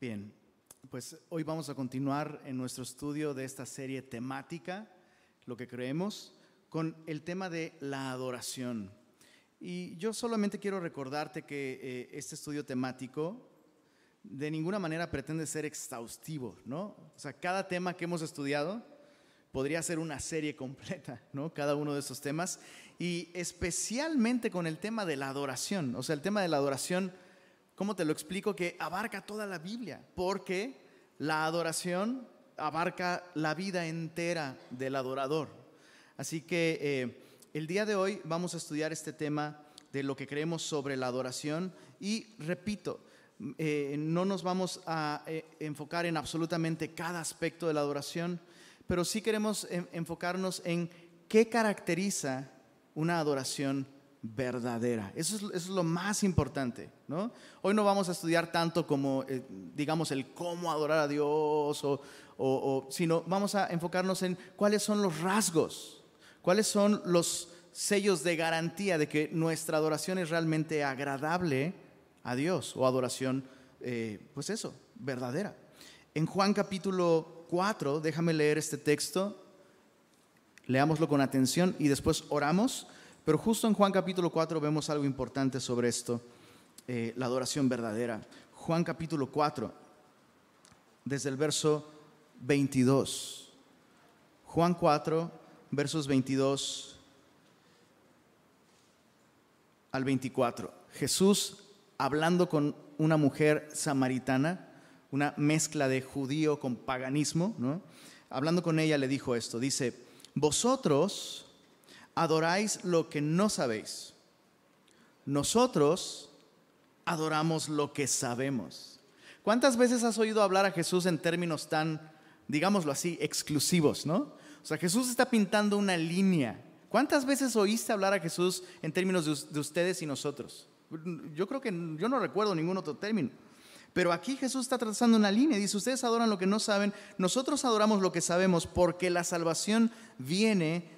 Bien, pues hoy vamos a continuar en nuestro estudio de esta serie temática, lo que creemos, con el tema de la adoración. Y yo solamente quiero recordarte que eh, este estudio temático de ninguna manera pretende ser exhaustivo, ¿no? O sea, cada tema que hemos estudiado podría ser una serie completa, ¿no? Cada uno de esos temas. Y especialmente con el tema de la adoración. O sea, el tema de la adoración ¿cómo te lo explico? Que abarca toda la Biblia, porque la adoración abarca la vida entera del adorador. Así que eh, el día de hoy vamos a estudiar este tema de lo que creemos sobre la adoración y repito, eh, no nos vamos a eh, enfocar en absolutamente cada aspecto de la adoración, pero sí queremos enfocarnos en qué caracteriza una adoración verdadera. Eso es, lo más importante. ¿no? Hoy no vamos a estudiar tanto como, eh, digamos, el cómo adorar a Dios, o, sino vamos a enfocarnos en cuáles son los rasgos, cuáles son los sellos de garantía de que nuestra adoración es realmente agradable a Dios, o adoración, eh, pues eso, verdadera. En Juan capítulo 4, déjame leer este texto, leámoslo con atención y después oramos pero justo en Juan capítulo 4 vemos algo importante sobre esto, eh, la adoración verdadera. Juan capítulo 4, desde el verso 22. Juan 4, versos 22 al 24. Jesús hablando con una mujer samaritana, una mezcla de judío con paganismo, ¿no? Hablando con ella le dijo esto, dice, vosotros adoráis lo que no sabéis. Nosotros adoramos lo que sabemos. ¿Cuántas veces has oído hablar a Jesús en términos tan, digámoslo así, exclusivos, no? O sea, Jesús está pintando una línea. ¿Cuántas veces oíste hablar a Jesús en términos de, ustedes y nosotros? Yo creo que yo no recuerdo ningún otro término. Pero aquí Jesús está trazando una línea dice, ustedes adoran lo que no saben, nosotros adoramos lo que sabemos porque la salvación viene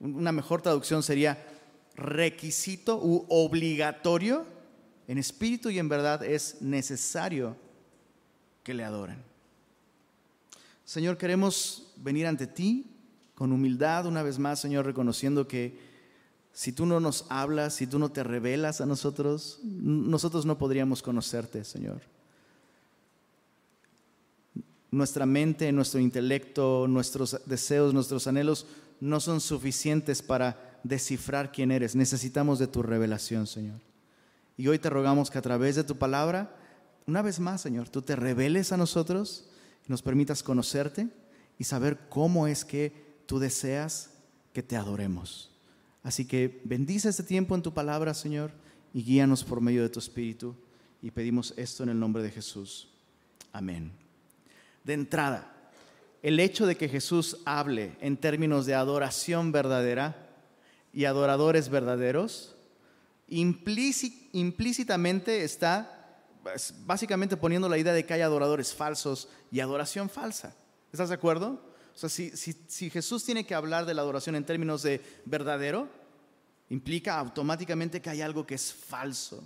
una mejor traducción sería requisito u obligatorio, en espíritu y en verdad es necesario que le adoren. Señor, queremos venir ante ti con humildad una vez más, Señor, reconociendo que si tú no nos hablas, si tú no te revelas a nosotros, nosotros no podríamos conocerte, Señor. Nuestra mente, nuestro intelecto, nuestros deseos, nuestros anhelos no son suficientes para descifrar quién eres. Necesitamos de tu revelación, Señor. Y hoy te rogamos que a través de tu palabra, una vez más, Señor, tú te reveles a nosotros nos permitas conocerte y saber cómo es que tú deseas que te adoremos. Así que bendice este tiempo en tu palabra, Señor, y guíanos por medio de tu Espíritu. Y pedimos esto en el nombre de Jesús. Amén. De entrada, el hecho de que Jesús hable en términos de adoración verdadera y adoradores verdaderos, implícitamente está básicamente poniendo la idea de que hay adoradores falsos y adoración falsa. ¿Estás de acuerdo? O sea, si, si Jesús tiene que hablar de la adoración en términos de verdadero, implica automáticamente que hay algo que es falso.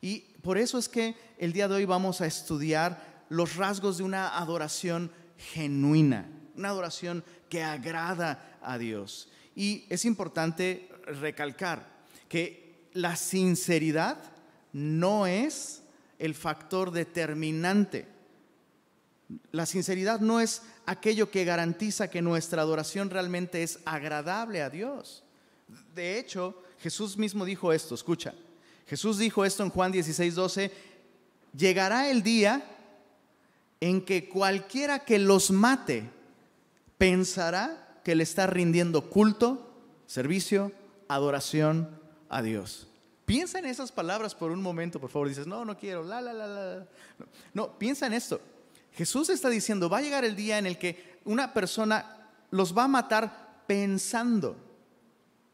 Y por eso es que el día de hoy vamos a estudiar los rasgos de una adoración genuina, una adoración que agrada a Dios. Y es importante recalcar que la sinceridad no es el factor determinante. La sinceridad no es aquello que garantiza que nuestra adoración realmente es agradable a Dios. De hecho, Jesús mismo dijo esto, escucha. Jesús dijo esto en Juan 16, 12, llegará el día en que cualquiera que los mate pensará que le está rindiendo culto, servicio, adoración a Dios. Piensa en esas palabras por un momento, por favor. Dices, no, no quiero, la, la, la, la. No, piensa en esto. Jesús está diciendo, va a llegar el día en el que una persona los va a matar pensando.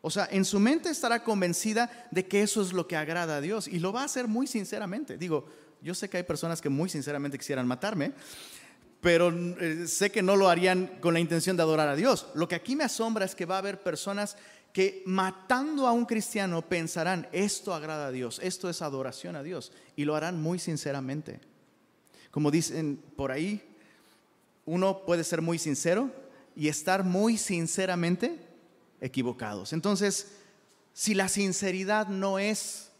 O sea, en su mente estará convencida de que eso es lo que agrada a Dios y lo va a hacer muy sinceramente. Digo, yo sé que hay personas que muy sinceramente quisieran matarme, pero eh, sé que no lo harían con la intención de adorar a Dios. Lo que aquí me asombra es que va a haber personas que matando a un cristiano pensarán, esto agrada a Dios, esto es adoración a Dios, y lo harán muy sinceramente. Como dicen por ahí, uno puede ser muy sincero y estar muy sinceramente equivocados. Entonces, si la sinceridad no es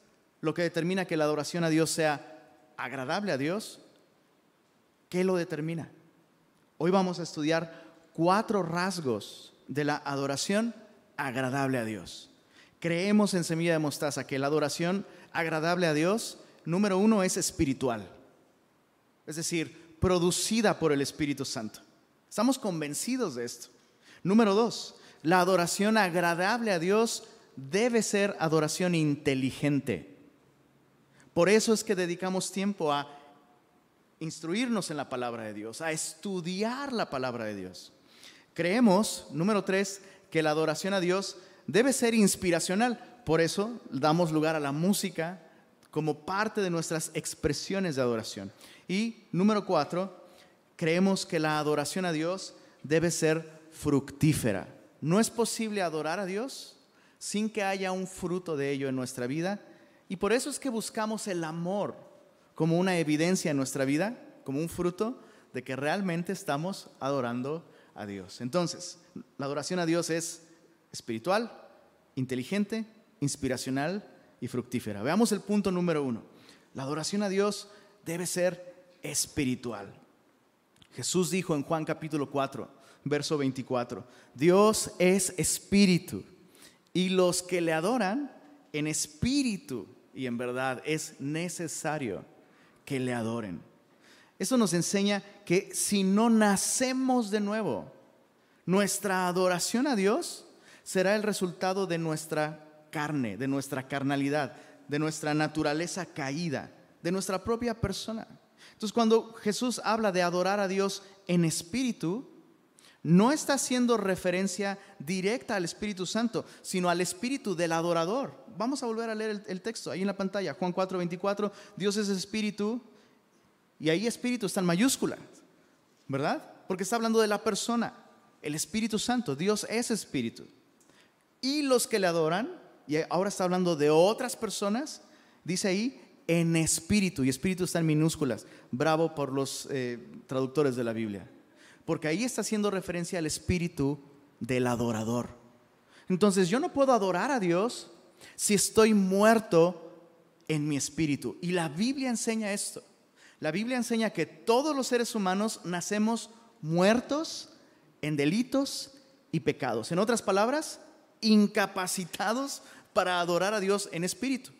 lo que determina que la adoración a Dios sea agradable a Dios, ¿qué lo determina? Hoy vamos a estudiar cuatro rasgos de la adoración agradable a Dios. Creemos en Semilla de Mostaza que la adoración agradable a Dios, número uno, es espiritual. Es decir, producida por el Espíritu Santo. Estamos convencidos de esto. Número dos, la adoración agradable a Dios debe ser adoración inteligente. Por eso es que dedicamos tiempo a instruirnos en la palabra de Dios, a estudiar la palabra de Dios. Creemos, número tres, que la adoración a Dios debe ser inspiracional. Por eso damos lugar a la música como parte de nuestras expresiones de adoración. Y número cuatro, creemos que la adoración a Dios debe ser fructífera. No es posible adorar a Dios sin que haya un fruto de ello en nuestra vida. Y por eso es que buscamos el amor como una evidencia en nuestra vida, como un fruto de que realmente estamos adorando a Dios. Entonces, la adoración a Dios es espiritual, inteligente, inspiracional y fructífera. Veamos el punto número uno. La adoración a Dios debe ser espiritual. Jesús dijo en Juan capítulo 4, verso 24, Dios es espíritu y los que le adoran en espíritu y en verdad es necesario que le adoren. Eso nos enseña que si no nacemos de nuevo, nuestra adoración a Dios será el resultado de nuestra carne, de nuestra carnalidad, de nuestra naturaleza caída, de nuestra propia persona. Entonces cuando Jesús habla de adorar a Dios en espíritu, no está haciendo referencia directa al Espíritu Santo, sino al espíritu del adorador. Vamos a volver a leer el, texto ahí en la pantalla, Juan 4, 24. Dios es espíritu y ahí espíritu está en mayúscula, ¿verdad? Porque está hablando de la persona, el Espíritu Santo. Dios es espíritu. Y los que le adoran, y ahora está hablando de otras personas, dice ahí en espíritu, y espíritu está en minúsculas. Bravo por los eh, traductores de la Biblia. Porque ahí está haciendo referencia al espíritu del adorador. Entonces yo no puedo adorar a Dios si estoy muerto en mi espíritu. Y la Biblia enseña esto. La Biblia enseña que todos los seres humanos nacemos muertos en delitos y pecados. En otras palabras, incapacitados para adorar a Dios en espíritu.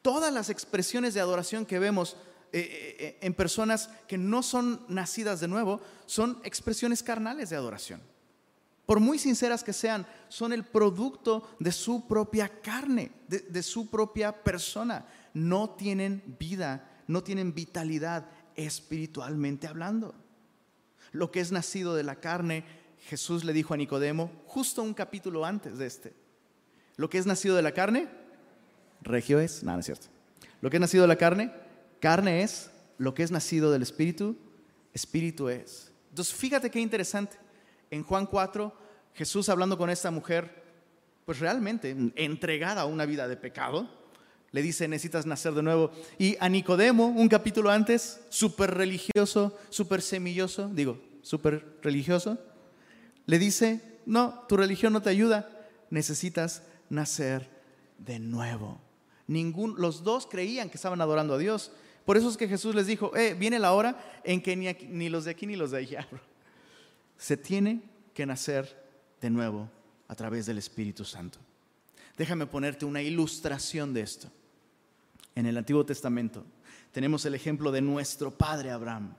Todas las expresiones de adoración que vemos eh, eh, eh, en personas que no son nacidas de nuevo son expresiones carnales de adoración. Por muy sinceras que sean, son el producto de su propia carne, de, su propia persona. No tienen vida no tienen vitalidad espiritualmente hablando. Lo que es nacido de la carne, Jesús le dijo a Nicodemo, justo un capítulo antes de este. Lo que es nacido de la carne, regio es, nada, no es cierto. Lo que es nacido de la carne, carne es. Lo que es nacido del espíritu, espíritu es. Entonces, fíjate qué interesante. En Juan 4, Jesús hablando con esta mujer, pues realmente entregada a una vida de pecado, le dice, necesitas nacer de nuevo. Y a Nicodemo, un capítulo antes, súper religioso, súper semilloso, digo, súper religioso, le dice, no, tu religión no te ayuda, necesitas nacer de nuevo. Ningún, los dos creían que estaban adorando a Dios. Por eso es que Jesús les dijo, eh, viene la hora en que ni, los de aquí ni los de allá. Se tiene que nacer de nuevo a través del Espíritu Santo. Déjame ponerte una ilustración de esto en el Antiguo Testamento. Tenemos el ejemplo de nuestro padre Abraham.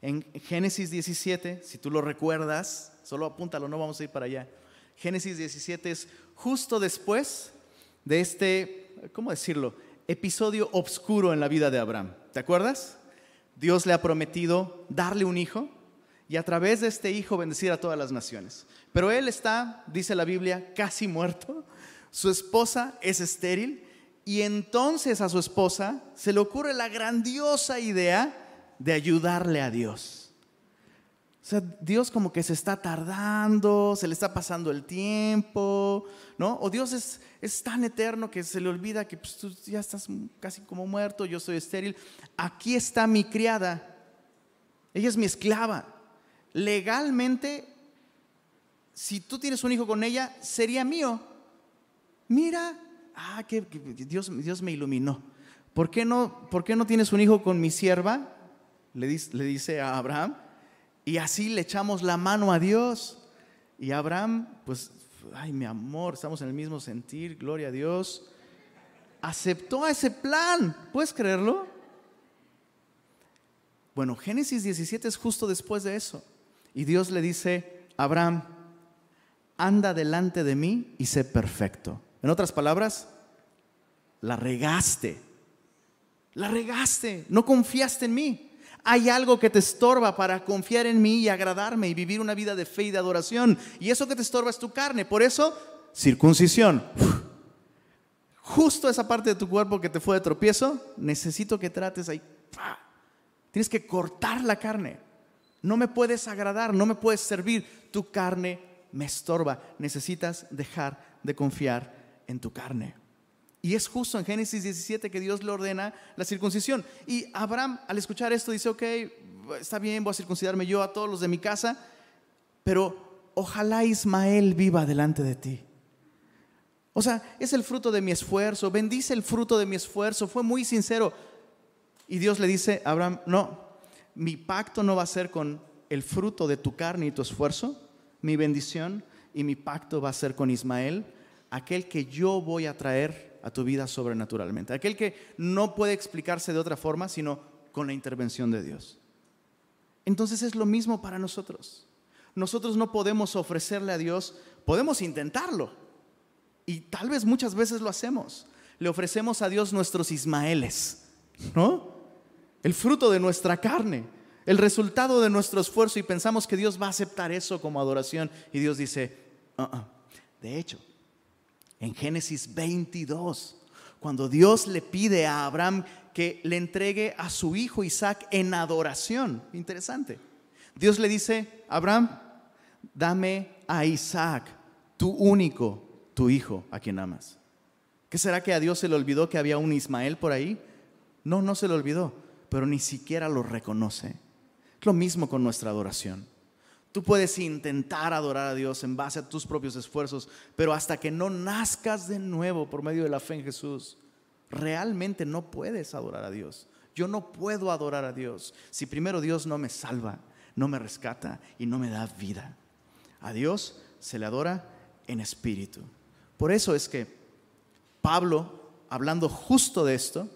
En Génesis 17, si tú lo recuerdas, solo apúntalo, no vamos a ir para allá. Génesis 17 es justo después de este, ¿cómo decirlo? Episodio oscuro en la vida de Abraham. ¿Te acuerdas? Dios le ha prometido darle un hijo y a través de este hijo bendecir a todas las naciones. Pero él está, dice la Biblia, casi muerto. Su esposa es estéril y entonces a su esposa se le ocurre la grandiosa idea de ayudarle a Dios. O sea, Dios como que se está tardando, se le está pasando el tiempo, ¿no? O Dios es, es tan eterno que se le olvida que pues, tú ya estás casi como muerto, yo soy estéril. Aquí está mi criada, ella es mi esclava. Legalmente, si tú tienes un hijo con ella, sería mío. Mira, ah, que, Dios, Dios me iluminó. ¿Por qué, no, ¿Por qué no tienes un hijo con mi sierva? Le dice, le dice a Abraham. Y así le echamos la mano a Dios. Y Abraham, pues, ay, mi amor, estamos en el mismo sentir, gloria a Dios. Aceptó ese plan. ¿Puedes creerlo? Bueno, Génesis 17 es justo después de eso. Y Dios le dice, Abraham, anda delante de mí y sé perfecto. En otras palabras, la regaste. La regaste. No confiaste en mí hay algo que te estorba para confiar en mí y agradarme y vivir una vida de fe y de adoración. Y eso que te estorba es tu carne. Por eso, circuncisión. Justo esa parte de tu cuerpo que te fue de tropiezo, necesito que trates ahí. Tienes que cortar la carne. No me puedes agradar, no me puedes servir. Tu carne me estorba. Necesitas dejar de confiar en tu carne. Y es justo en Génesis 17 que Dios le ordena la circuncisión. Y Abraham al escuchar esto dice, ok, está bien, voy a circuncidarme yo a todos los de mi casa, pero ojalá Ismael viva delante de ti. O sea, es el fruto de mi esfuerzo, bendice el fruto de mi esfuerzo, fue muy sincero. Y Dios le dice Abraham, no, mi pacto no va a ser con el fruto de tu carne y tu esfuerzo, mi bendición y mi pacto va a ser con Ismael, aquel que yo voy a traer a tu vida sobrenaturalmente. Aquel que no puede explicarse de otra forma sino con la intervención de Dios. Entonces es lo mismo para nosotros. Nosotros no podemos ofrecerle a Dios, podemos intentarlo. Y tal vez muchas veces lo hacemos. Le ofrecemos a Dios nuestros Ismaeles, ¿no? El fruto de nuestra carne, el resultado de nuestro esfuerzo y pensamos que Dios va a aceptar eso como adoración. Y Dios dice, uh-uh". de hecho, en Génesis 22, cuando Dios le pide a Abraham que le entregue a su hijo Isaac en adoración. Interesante. Dios le dice, Abraham, dame a Isaac, tu único, tu hijo, a quien amas. ¿Qué será que a Dios se le olvidó que había un Ismael por ahí? No, no se le olvidó, pero ni siquiera lo reconoce. Lo mismo con nuestra adoración. Tú puedes intentar adorar a Dios en base a tus propios esfuerzos, pero hasta que no nazcas de nuevo por medio de la fe en Jesús, realmente no puedes adorar a Dios. Yo no puedo adorar a Dios si primero Dios no me salva, no me rescata y no me da vida. A Dios se le adora en espíritu. Por eso es que Pablo, hablando justo de esto,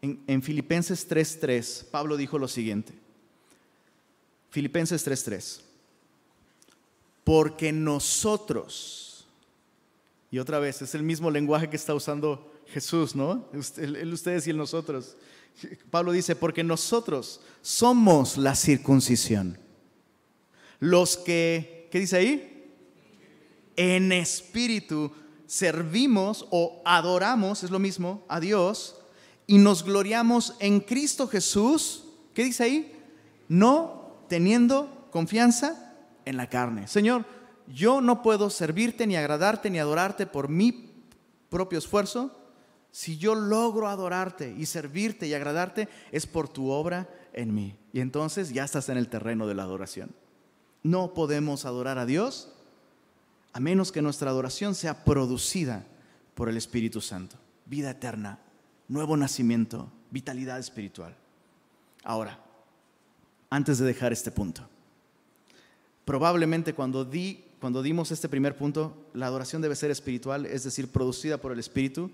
en, en Filipenses 3.3, Pablo dijo lo siguiente. Filipenses 3.3 porque nosotros, y otra vez, es el mismo lenguaje que está usando Jesús, ¿no? El, ustedes y el nosotros. Pablo dice, porque nosotros somos la circuncisión. Los que, ¿qué dice ahí? En espíritu servimos o adoramos, es lo mismo, a Dios, y nos gloriamos en Cristo Jesús, ¿qué dice ahí? No teniendo confianza en la carne. Señor, yo no puedo servirte, ni agradarte, ni adorarte por mi propio esfuerzo. Si yo logro adorarte y servirte y agradarte, es por tu obra en mí. Y entonces ya estás en el terreno de la adoración. No podemos adorar a Dios a menos que nuestra adoración sea producida por el Espíritu Santo. Vida eterna, nuevo nacimiento, vitalidad espiritual. Ahora, antes de dejar este punto, probablemente cuando, di, cuando dimos este primer punto, la adoración debe ser espiritual, es decir, producida por el Espíritu.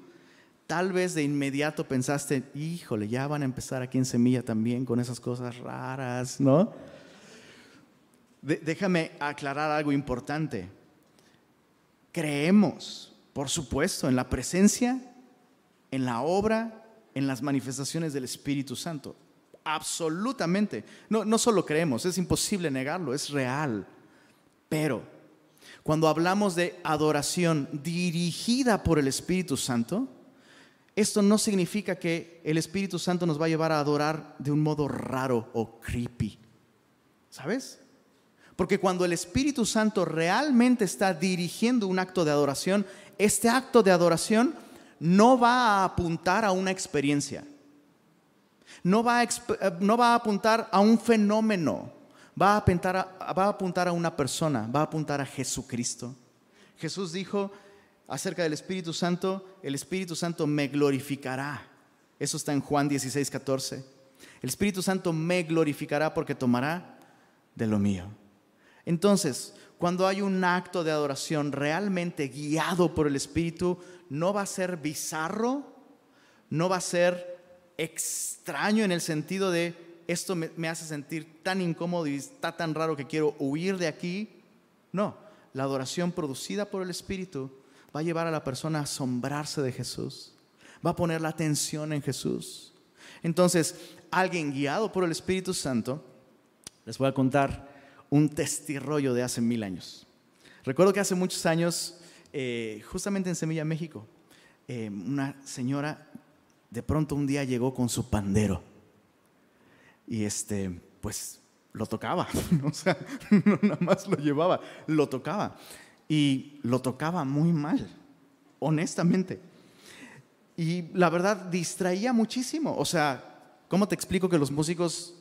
Tal vez de inmediato pensaste, híjole, ya van a empezar aquí en Semilla también con esas cosas raras, ¿no? déjame aclarar algo importante. Creemos, por supuesto, en la presencia, en la obra, en las manifestaciones del Espíritu Santo. Absolutamente. No, no solo creemos, es imposible negarlo, es real. Pero cuando hablamos de adoración dirigida por el Espíritu Santo, esto no significa que el Espíritu Santo nos va a llevar a adorar de un modo raro o creepy. ¿Sabes? Porque cuando el Espíritu Santo realmente está dirigiendo un acto de adoración, este acto de adoración no va a apuntar a una experiencia, no va a, no va a apuntar a un fenómeno, va a, apuntar va a apuntar a una persona, va a apuntar a Jesucristo. Jesús dijo acerca del Espíritu Santo, el Espíritu Santo me glorificará. Eso está en Juan 16, 14. El Espíritu Santo me glorificará porque tomará de lo mío. Entonces, cuando hay un acto de adoración realmente guiado por el Espíritu, no va a ser bizarro, no va a ser extraño en el sentido de esto me, hace sentir tan incómodo y está tan raro que quiero huir de aquí. No, la adoración producida por el Espíritu va a llevar a la persona a asombrarse de Jesús, va a poner la atención en Jesús. Entonces, alguien guiado por el Espíritu Santo, les voy a contar un testirrollo de hace mil años. Recuerdo que hace muchos años, eh, justamente en Semilla, México, eh, una señora de pronto un día llegó con su pandero y este, pues lo tocaba, o sea, no nada más lo llevaba, lo tocaba y lo tocaba muy mal, honestamente. Y la verdad distraía muchísimo, o sea, ¿cómo te explico que los músicos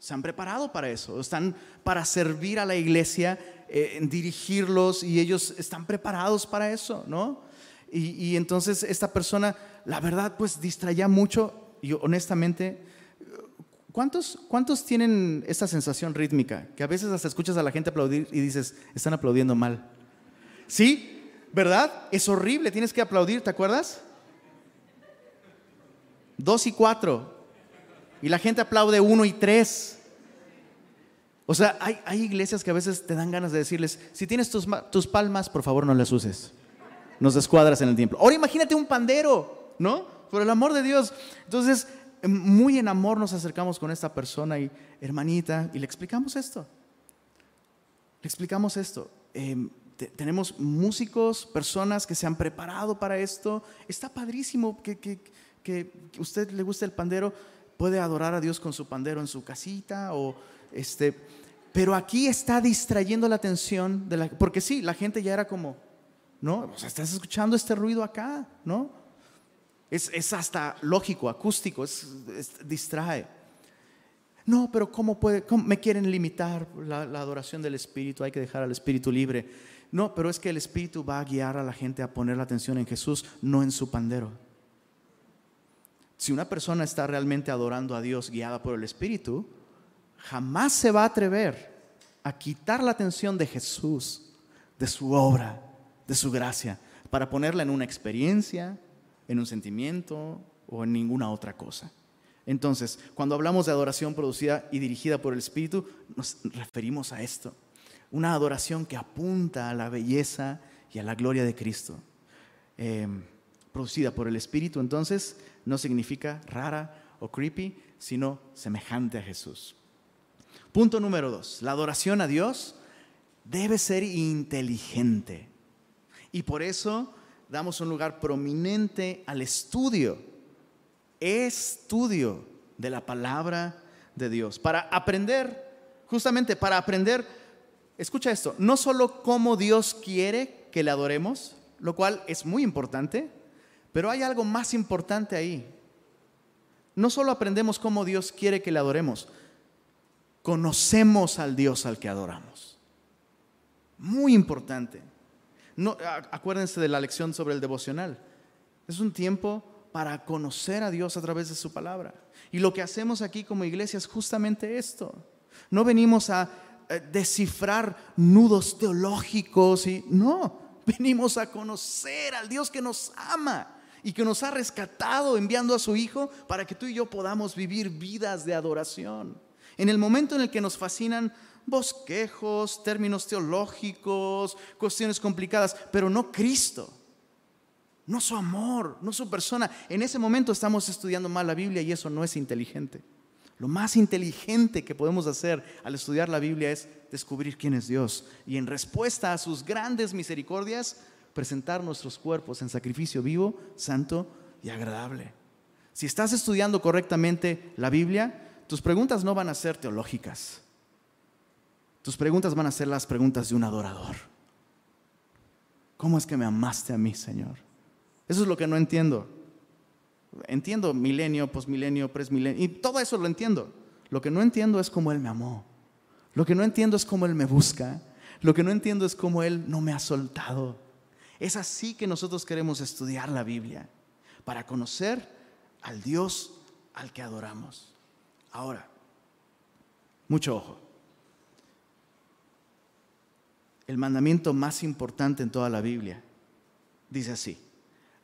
se han preparado para eso, están para servir a la iglesia, eh, dirigirlos y ellos están preparados para eso, ¿no? Y, y, entonces esta persona, la verdad, pues distraía mucho y honestamente, ¿cuántos, ¿cuántos tienen esta sensación rítmica? Que a veces hasta escuchas a la gente aplaudir y dices, están aplaudiendo mal. ¿Sí? ¿Verdad? Es horrible, tienes que aplaudir, ¿te acuerdas? Dos y cuatro, y la gente aplaude uno y tres. O sea, hay, iglesias que a veces te dan ganas de decirles, si tienes tus, tus palmas, por favor no las uses. Nos descuadras en el tiempo. Ahora imagínate un pandero, ¿no? Por el amor de Dios. Entonces, muy en amor nos acercamos con esta persona y hermanita y le explicamos esto. Le explicamos esto. Em, tenemos músicos, personas que se han preparado para esto. Está padrísimo que, que, que usted le guste el pandero puede adorar a Dios con su pandero en su casita o este, pero aquí está distrayendo la atención de la, porque sí, la gente ya era como, ¿no? O sea, estás escuchando este ruido acá, ¿no? Es, es hasta lógico, acústico, es, distrae. No, pero ¿cómo puede? me quieren limitar la adoración del Espíritu? Hay que dejar al Espíritu libre. No, pero es que el Espíritu va a guiar a la gente a poner la atención en Jesús, no en su pandero. Si una persona está realmente adorando a Dios guiada por el Espíritu, jamás se va a atrever a quitar la atención de Jesús, de su obra, de su gracia, para ponerla en una experiencia, en un sentimiento o en ninguna otra cosa. Entonces, cuando hablamos de adoración producida y dirigida por el Espíritu, nos referimos a esto. Una adoración que apunta a la belleza y a la gloria de Cristo. Eh, producida por el Espíritu, entonces, no significa rara o creepy, sino semejante a Jesús. Punto número dos, la adoración a Dios debe ser inteligente. Y por eso damos un lugar prominente al estudio, estudio de la palabra de Dios, para aprender, justamente para aprender, escucha esto, no solo cómo Dios quiere que le adoremos, lo cual es muy importante, pero hay algo más importante ahí. No solo aprendemos cómo Dios quiere que le adoremos, conocemos al Dios al que adoramos. Muy importante. Acuérdense de la lección sobre el devocional. Es un tiempo para conocer a Dios a través de su palabra. Y lo que hacemos aquí como iglesia es justamente esto. No venimos a eh, descifrar nudos teológicos y no, venimos a conocer al Dios que nos ama y que nos ha rescatado enviando a su Hijo para que tú y yo podamos vivir vidas de adoración. En el momento en el que nos fascinan bosquejos, términos teológicos, cuestiones complicadas, pero no Cristo, no su amor, no su persona. En ese momento estamos estudiando mal la Biblia y eso no es inteligente. Lo más inteligente que podemos hacer al estudiar la Biblia es descubrir quién es Dios y en respuesta a sus grandes misericordias, presentar nuestros cuerpos en sacrificio vivo, santo y agradable. Si estás estudiando correctamente la Biblia, tus preguntas no van a ser teológicas. Tus preguntas van a ser las preguntas de un adorador. ¿Cómo es que me amaste a mí, Señor? Eso es lo que no entiendo. Entiendo milenio, posmilenio, presmilenio, y todo eso lo entiendo. Lo que no entiendo es cómo Él me amó. Lo que no entiendo es cómo Él me busca. Lo que no entiendo es cómo Él no me ha soltado. Es así que nosotros queremos estudiar la Biblia, para conocer al Dios al que adoramos. Ahora, mucho ojo. El mandamiento más importante en toda la Biblia dice así,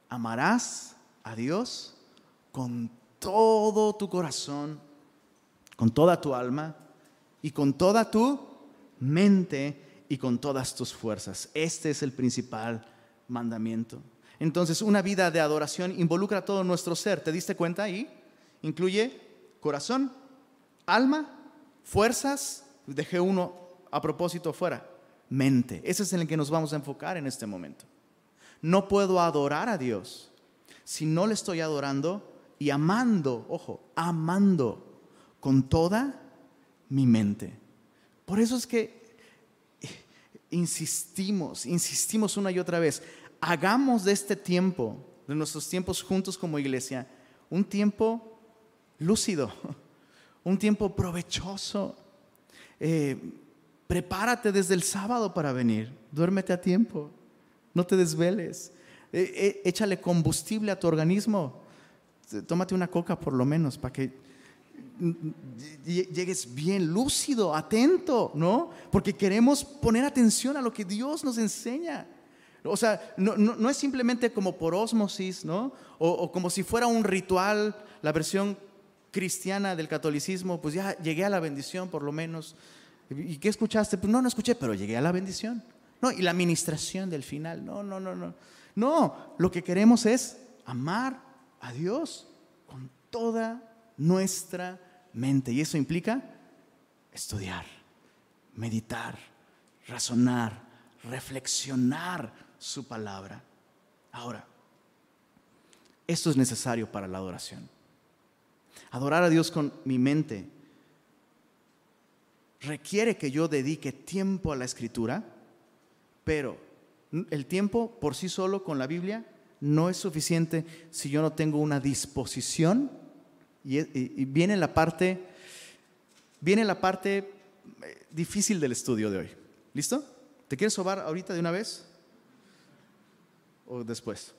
amarás a Dios con todo tu corazón, con toda tu alma y con toda tu mente y con todas tus fuerzas. Este es el principal mandamiento. Entonces, una vida de adoración involucra todo nuestro ser. ¿Te diste cuenta ahí? Incluye corazón, alma, fuerzas. Dejé uno a propósito fuera. Mente. Ese es en el que nos vamos a enfocar en este momento. No puedo adorar a Dios si no le estoy adorando y amando, ojo, amando con toda mi mente. Por eso es que insistimos, insistimos una y otra vez, hagamos de este tiempo, de nuestros tiempos juntos como iglesia, un tiempo lúcido, un tiempo provechoso. Eh, prepárate desde el sábado para venir, duérmete a tiempo, no te desveles, eh, eh, échale combustible a tu organismo, tómate una coca por lo menos para que llegues bien lúcido, atento, ¿no? Porque queremos poner atención a lo que Dios nos enseña. O sea, no, es simplemente como por osmosis, ¿no? O, como si fuera un ritual, la versión cristiana del catolicismo, pues ya llegué a la bendición por lo menos. ¿Y qué escuchaste? Pues no, no escuché, pero llegué a la bendición. No, y la administración del final, no, no, no, no. No, lo que queremos es amar a Dios con toda nuestra mente. Y eso implica estudiar, meditar, razonar, reflexionar su palabra. Ahora, esto es necesario para la adoración. Adorar a Dios con mi mente requiere que yo dedique tiempo a la escritura, pero el tiempo por sí solo con la Biblia no es suficiente si yo no tengo una disposición y, viene la parte viene la parte eh, difícil del estudio de hoy. ¿Listo? ¿Te quieres sobar ahorita de una vez? ¿O después?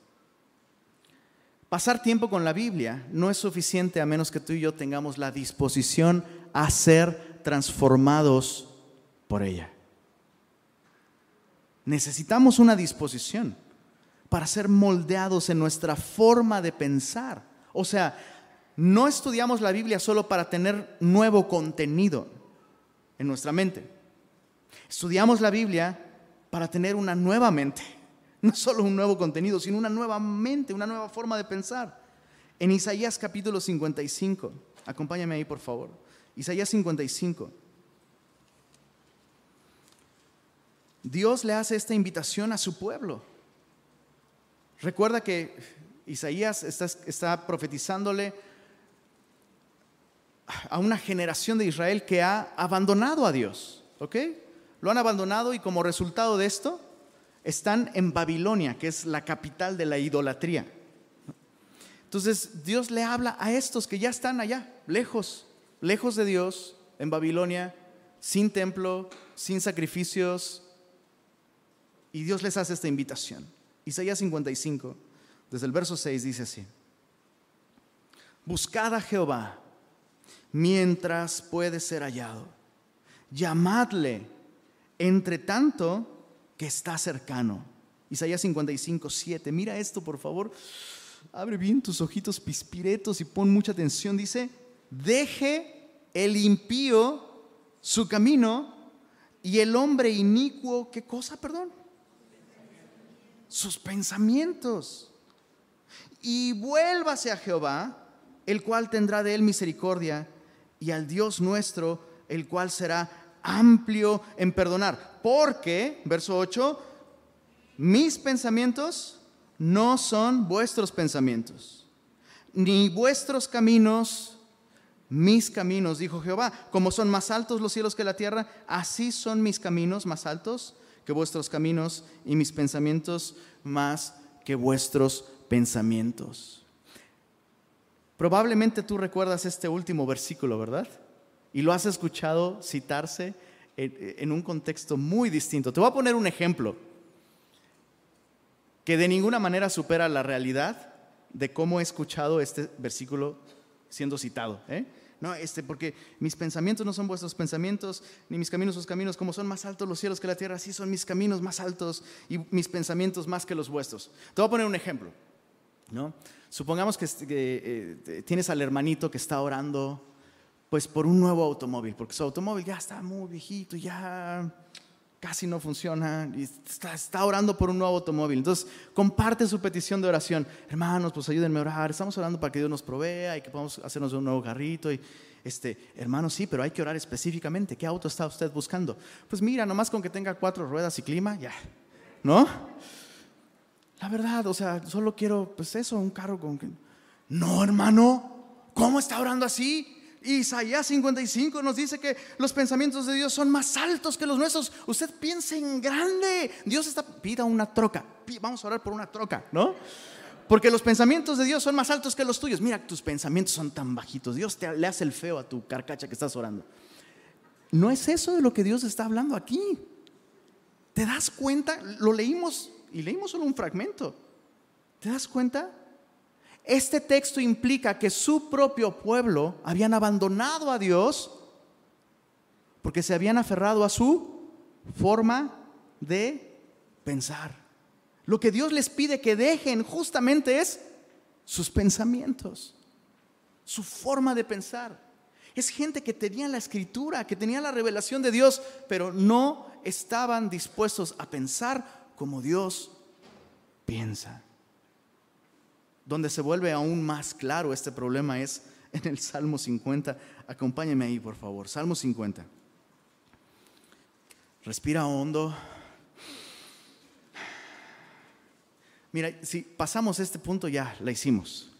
Pasar tiempo con la Biblia no es suficiente a menos que tú y yo tengamos la disposición a ser transformados por ella. Necesitamos una disposición para ser moldeados en nuestra forma de pensar. O sea, no estudiamos la Biblia solo para tener nuevo contenido en nuestra mente. Estudiamos la Biblia para tener una nueva mente. No solo un nuevo contenido, sino una nueva mente, una nueva forma de pensar. En Isaías capítulo 55, acompáñame ahí por favor. Isaías 55. Dios le hace esta invitación a su pueblo. Recuerda que Isaías está, profetizándole a una generación de Israel que ha abandonado a Dios. ¿Ok? Lo han abandonado y como resultado de esto están en Babilonia, que es la capital de la idolatría. Entonces Dios le habla a estos que ya están allá, lejos, lejos de Dios, en Babilonia, sin templo, sin sacrificios, y Dios les hace esta invitación. Isaías 55, desde el verso 6 dice así. Buscad a Jehová mientras puede ser hallado. Llamadle entre tanto que está cercano. Isaías 55, 7. Mira esto, por favor. Abre bien tus ojitos pispiretos y pon mucha atención. Dice, deje el impío su camino y el hombre inicuo, ¿qué cosa, perdón? sus pensamientos. Y vuélvase a Jehová, el cual tendrá de él misericordia, y al Dios nuestro, el cual será amplio en perdonar. Porque, verso 8, mis pensamientos no son vuestros pensamientos, ni vuestros caminos mis caminos, dijo Jehová, como son más altos los cielos que la tierra, así son mis caminos más altos que vuestros caminos y mis pensamientos más que vuestros pensamientos. Probablemente tú recuerdas este último versículo, ¿verdad? Y lo has escuchado citarse en, un contexto muy distinto. Te voy a poner un ejemplo que de ninguna manera supera la realidad de cómo he escuchado este versículo siendo citado. ¿eh? No, este, porque mis pensamientos no son vuestros pensamientos, ni mis caminos sus caminos, como son más altos los cielos que la tierra, así son mis caminos más altos y mis pensamientos más que los vuestros. Te voy a poner un ejemplo. ¿no? Supongamos que, eh, tienes al hermanito que está orando pues por un nuevo automóvil, porque su automóvil ya está muy viejito, ya casi no funciona y está, orando por un nuevo automóvil. Entonces, comparte su petición de oración. Hermanos, pues ayúdenme a orar. Estamos orando para que Dios nos provea y que podamos hacernos un nuevo carrito. Y, este, hermanos, sí, pero hay que orar específicamente. ¿Qué auto está usted buscando? Pues mira, nomás con que tenga cuatro ruedas y clima, ya. ¿No? La verdad, o sea, solo quiero, pues eso, un carro con. No, hermano, ¿cómo está orando así? Isaías 55 nos dice que los pensamientos de Dios son más altos que los nuestros. Usted piense en grande. Dios está, pida una troca. Vamos a orar por una troca, ¿no? Porque los pensamientos de Dios son más altos que los tuyos. Mira, tus pensamientos son tan bajitos. Dios te, le hace el feo a tu carcacha que estás orando. No es eso de lo que Dios está hablando aquí. ¿Te das cuenta? Lo leímos y leímos solo un fragmento. ¿Te das cuenta? Este texto implica que su propio pueblo habían abandonado a Dios porque se habían aferrado a su forma de pensar. Lo que Dios les pide que dejen justamente es sus pensamientos, su forma de pensar. Es gente que tenía la escritura, que tenía la revelación de Dios, pero no estaban dispuestos a pensar como Dios piensa. Donde se vuelve aún más claro este problema es en el Salmo 50. Acompáñeme ahí, por favor. Salmo 50. Respira hondo. Mira, si pasamos este punto ya, la hicimos.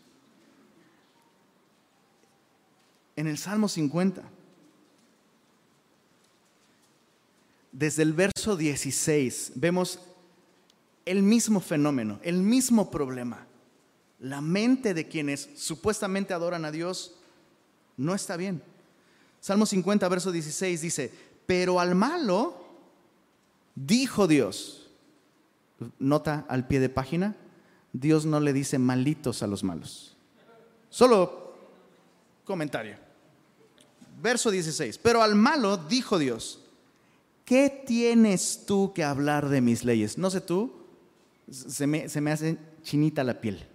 En el Salmo 50, desde el verso 16, vemos el mismo fenómeno, el mismo problema la mente de quienes supuestamente adoran a Dios no está bien. Salmo 50, verso 16 dice, pero al malo dijo Dios, nota al pie de página, Dios no le dice malitos a los malos. Solo comentario. Verso 16, pero al malo dijo Dios, ¿qué tienes tú que hablar de mis leyes? No sé tú, se me, se me hace chinita la piel.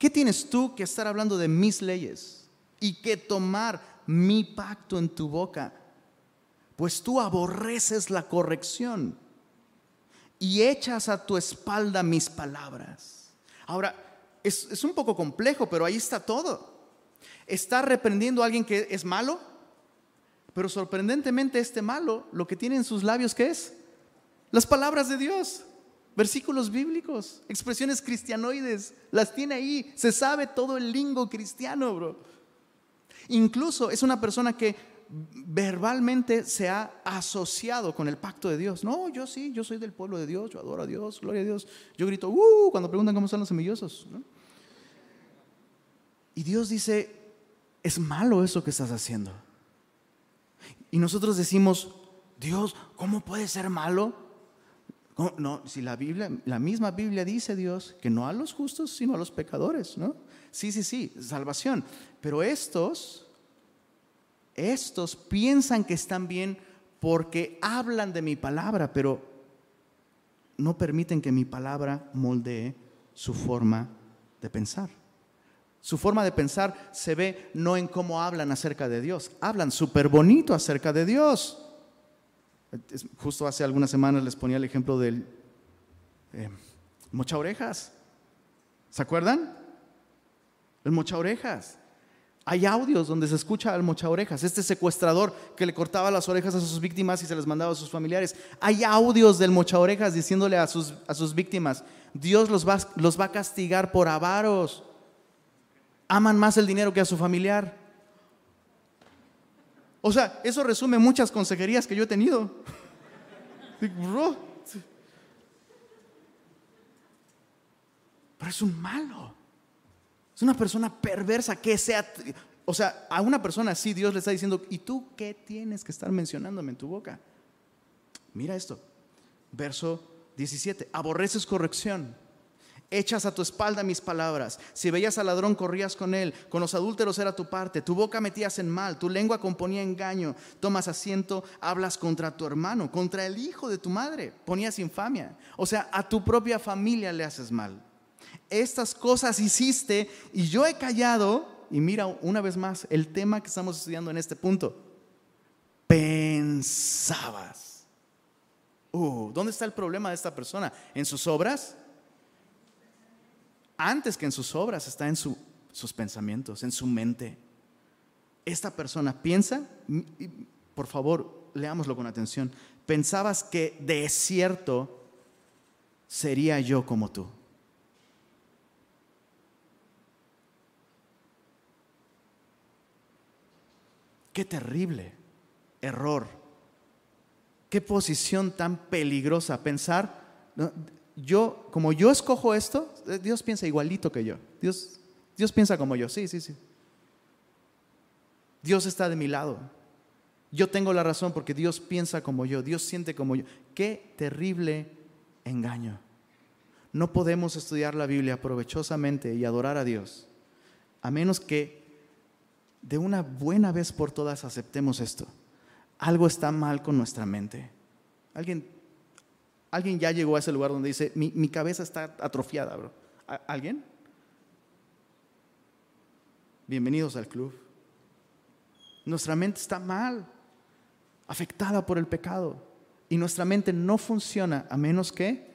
¿Qué tienes tú que estar hablando de mis leyes y que tomar mi pacto en tu boca? Pues tú aborreces la corrección y echas a tu espalda mis palabras. Ahora, es, un poco complejo, pero ahí está todo. Está reprendiendo a alguien que es malo, pero sorprendentemente este malo, lo que tiene en sus labios, ¿qué es? Las palabras de Dios. Versículos bíblicos, expresiones cristianoides, las tiene ahí. Se sabe todo el lingo cristiano, bro. Incluso es una persona que verbalmente se ha asociado con el pacto de Dios. No, yo sí, yo soy del pueblo de Dios, yo adoro a Dios, gloria a Dios. Yo grito, uh, cuando preguntan cómo están los semillosos. Y Dios dice, es malo eso que estás haciendo. Y nosotros decimos, Dios, ¿cómo puede ser malo? No, si la Biblia, la misma Biblia dice Dios que no a los justos, sino a los pecadores, ¿no? Sí, sí, sí, salvación. Pero estos, estos piensan que están bien porque hablan de mi palabra, pero no permiten que mi palabra moldee su forma de pensar. Su forma de pensar se ve no en cómo hablan acerca de Dios, hablan súper bonito acerca de Dios Justo hace algunas semanas les ponía el ejemplo del eh, mocha orejas. ¿Se acuerdan? El mocha orejas. Hay audios donde se escucha al mocha orejas, este secuestrador que le cortaba las orejas a sus víctimas y se les mandaba a sus familiares. Hay audios del mocha orejas diciéndole a sus, a sus víctimas, Dios los va, los va a castigar por avaros. Aman más el dinero que a su familiar. O sea, eso resume muchas consejerías que yo he tenido. Pero es un malo. Es una persona perversa que sea... O sea, a una persona así Dios le está diciendo, ¿y tú qué tienes que estar mencionándome en tu boca? Mira esto. Verso 17. Aborreces corrección Echas a tu espalda mis palabras. Si veías al ladrón, corrías con él. Con los adúlteros era tu parte. Tu boca metías en mal. Tu lengua componía engaño. Tomas asiento, hablas contra tu hermano, contra el hijo de tu madre. Ponías infamia. O sea, a tu propia familia le haces mal. Estas cosas hiciste y yo he callado. Y mira una vez más el tema que estamos estudiando en este punto. Pensabas. Uh, ¿Dónde está el problema de esta persona? ¿En sus obras? Antes que en sus obras, está en sus pensamientos, en su mente. Esta persona piensa, por favor, leámoslo con atención, pensabas que de cierto sería yo como tú. Qué terrible error. Qué posición tan peligrosa pensar yo, como yo escojo esto, eh, Dios piensa igualito que yo. Dios, Dios piensa como yo. Sí, sí, sí. Dios está de mi lado. Yo tengo la razón porque Dios piensa como yo, Dios siente como yo. Qué terrible engaño. No podemos estudiar la Biblia provechosamente y adorar a Dios a menos que de una buena vez por todas aceptemos esto. Algo está mal con nuestra mente. ¿Alguien Alguien ya llegó a ese lugar donde dice, mi, cabeza está atrofiada, bro. ¿Alguien? Bienvenidos al club. Nuestra mente está mal, afectada por el pecado. Y nuestra mente no funciona a menos que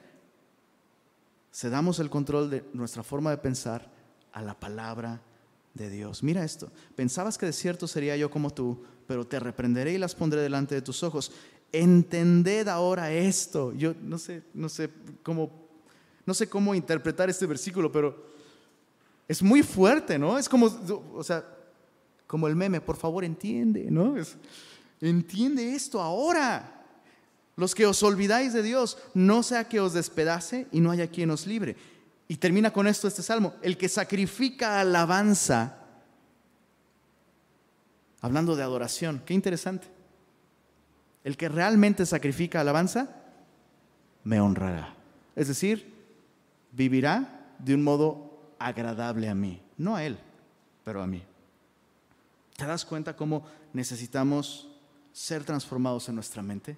cedamos el control de nuestra forma de pensar a la palabra de Dios. Mira esto, pensabas que de cierto sería yo como tú, pero te reprenderé y las pondré delante de tus ojos entended ahora esto. Yo no sé, no sé cómo, no sé cómo interpretar este versículo, pero es muy fuerte, ¿no? Es como, o sea, como el meme, por favor entiende, ¿no? entiende esto ahora. Los que os olvidáis de Dios, no sea que os despedace y no haya quien os libre. Y termina con esto este salmo, el que sacrifica alabanza, hablando de adoración, qué interesante el que realmente sacrifica alabanza, me honrará. Es decir, vivirá de un modo agradable a mí, no a Él, pero a mí. ¿Te das cuenta cómo necesitamos ser transformados en nuestra mente?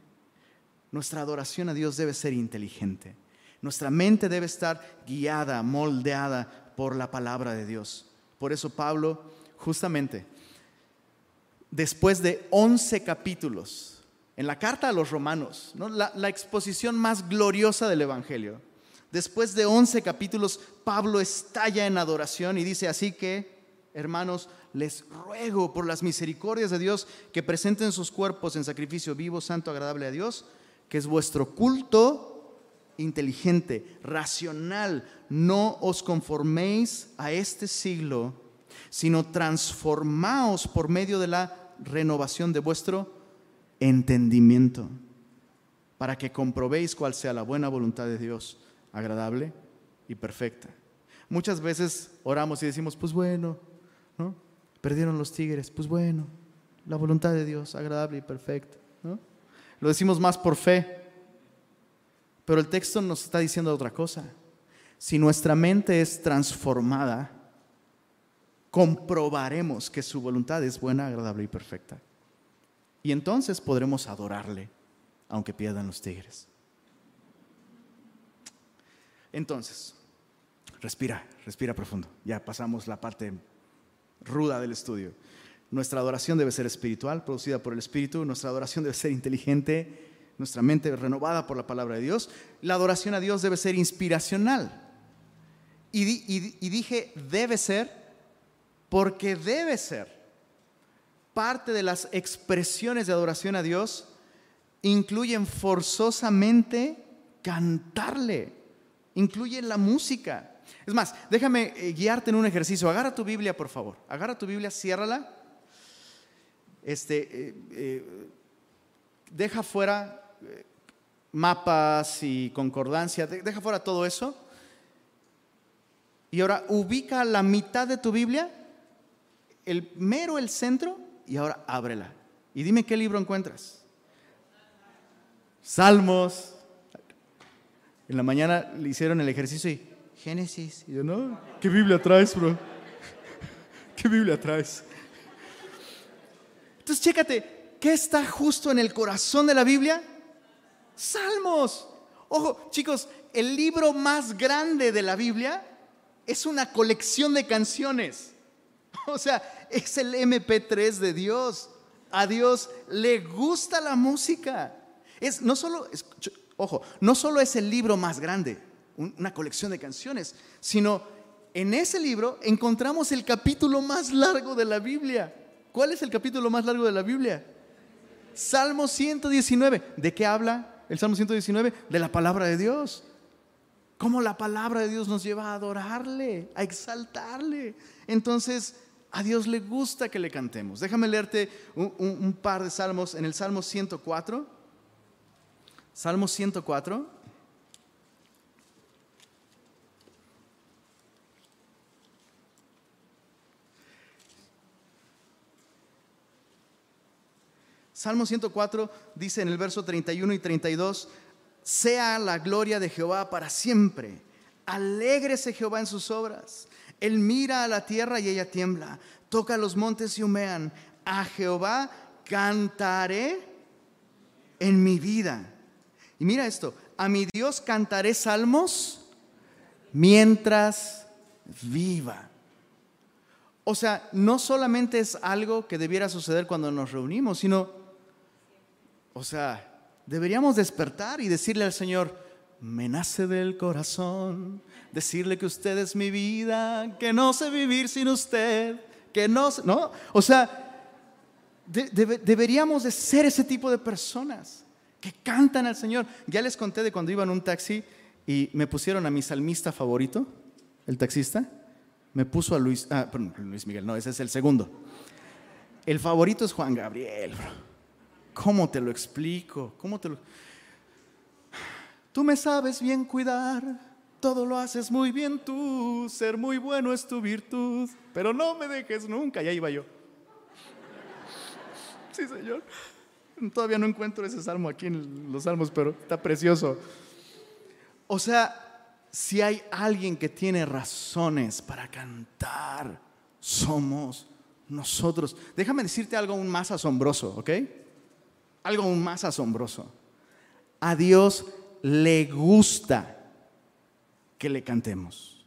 Nuestra adoración a Dios debe ser inteligente. Nuestra mente debe estar guiada, moldeada por la palabra de Dios. Por eso Pablo, justamente, después de 11 capítulos, en la carta a los romanos, la, exposición más gloriosa del Evangelio. Después de 11 capítulos, Pablo estalla en adoración y dice así que, hermanos, les ruego por las misericordias de Dios que presenten sus cuerpos en sacrificio vivo, santo, agradable a Dios, que es vuestro culto inteligente, racional. No os conforméis a este siglo, sino transformaos por medio de la renovación de vuestro entendimiento, para que comprobéis cuál sea la buena voluntad de Dios, agradable y perfecta. Muchas veces oramos y decimos, pues bueno, ¿no? Perdieron los tigres, pues bueno, la voluntad de Dios, agradable y perfecta. Lo decimos más por fe, pero el texto nos está diciendo otra cosa. Si nuestra mente es transformada, comprobaremos que su voluntad es buena, agradable y perfecta. Y entonces podremos adorarle, aunque pierdan los tigres. Entonces, respira, respira profundo. Ya pasamos la parte ruda del estudio. Nuestra adoración debe ser espiritual, producida por el Espíritu. Nuestra adoración debe ser inteligente, nuestra mente renovada por la palabra de Dios. La adoración a Dios debe ser inspiracional. Y, y dije, debe ser porque debe ser parte de las expresiones de adoración a Dios, incluyen forzosamente cantarle, incluyen la música. Es más, déjame eh, guiarte en un ejercicio. Agarra tu Biblia, por favor. Agarra tu Biblia, ciérrala. Este, eh, eh, deja fuera mapas y concordancia, deja fuera todo eso. Y ahora ubica la mitad de tu Biblia, el mero el centro, y ahora ábrela. Y dime qué libro encuentras. Salmos. En la mañana le hicieron el ejercicio y Génesis. Y yo, no, ¿qué Biblia traes, bro? ¿Qué Biblia traes? Entonces, chécate, ¿qué está justo en el corazón de la Biblia? Salmos. Ojo, chicos, el libro más grande de la Biblia es una colección de canciones. O sea, es el MP3 de Dios. A Dios le gusta la música. Es no solo, ojo, no solo es el libro más grande, una colección de canciones, sino en ese libro encontramos el capítulo más largo de la Biblia. ¿Cuál es el capítulo más largo de la Biblia? Salmo 119. ¿De qué habla? el Salmo 119, de la palabra de Dios. Cómo la palabra de Dios nos lleva a adorarle, a exaltarle. Entonces, a Dios le gusta que le cantemos. Déjame leerte un, par de salmos en el Salmo 104. Salmo 104. Salmo 104 dice en el verso 31 y 32, sea la gloria de Jehová para siempre. Alégrese Jehová en sus obras. Él mira a la tierra y ella tiembla. Toca los montes y humean. A Jehová cantaré en mi vida. Y mira esto, a mi Dios cantaré salmos mientras viva. O sea, no solamente es algo que debiera suceder cuando nos reunimos, sino o sea, deberíamos despertar y decirle al Señor, me nace del corazón decirle que usted es mi vida, que no sé vivir sin usted, que no, ¿no? O sea, deberíamos de ser ese tipo de personas que cantan al Señor. Ya les conté de cuando iba en un taxi y me pusieron a mi salmista favorito, el taxista, me puso a Luis, ah, perdón, Luis Miguel, no, ese es el segundo. El favorito es Juan Gabriel, bro. ¿Cómo te lo explico? ¿Cómo te lo... Tú me sabes bien cuidar, todo lo haces muy bien tú, ser muy bueno es tu virtud, pero no me dejes nunca. Y ahí iba yo. Sí, Señor. Todavía no encuentro ese salmo aquí en los salmos, pero está precioso. O sea, si hay alguien que tiene razones para cantar, somos nosotros. Déjame decirte algo aún más asombroso, ¿ok? algo aún más asombroso. A Dios le gusta que le cantemos.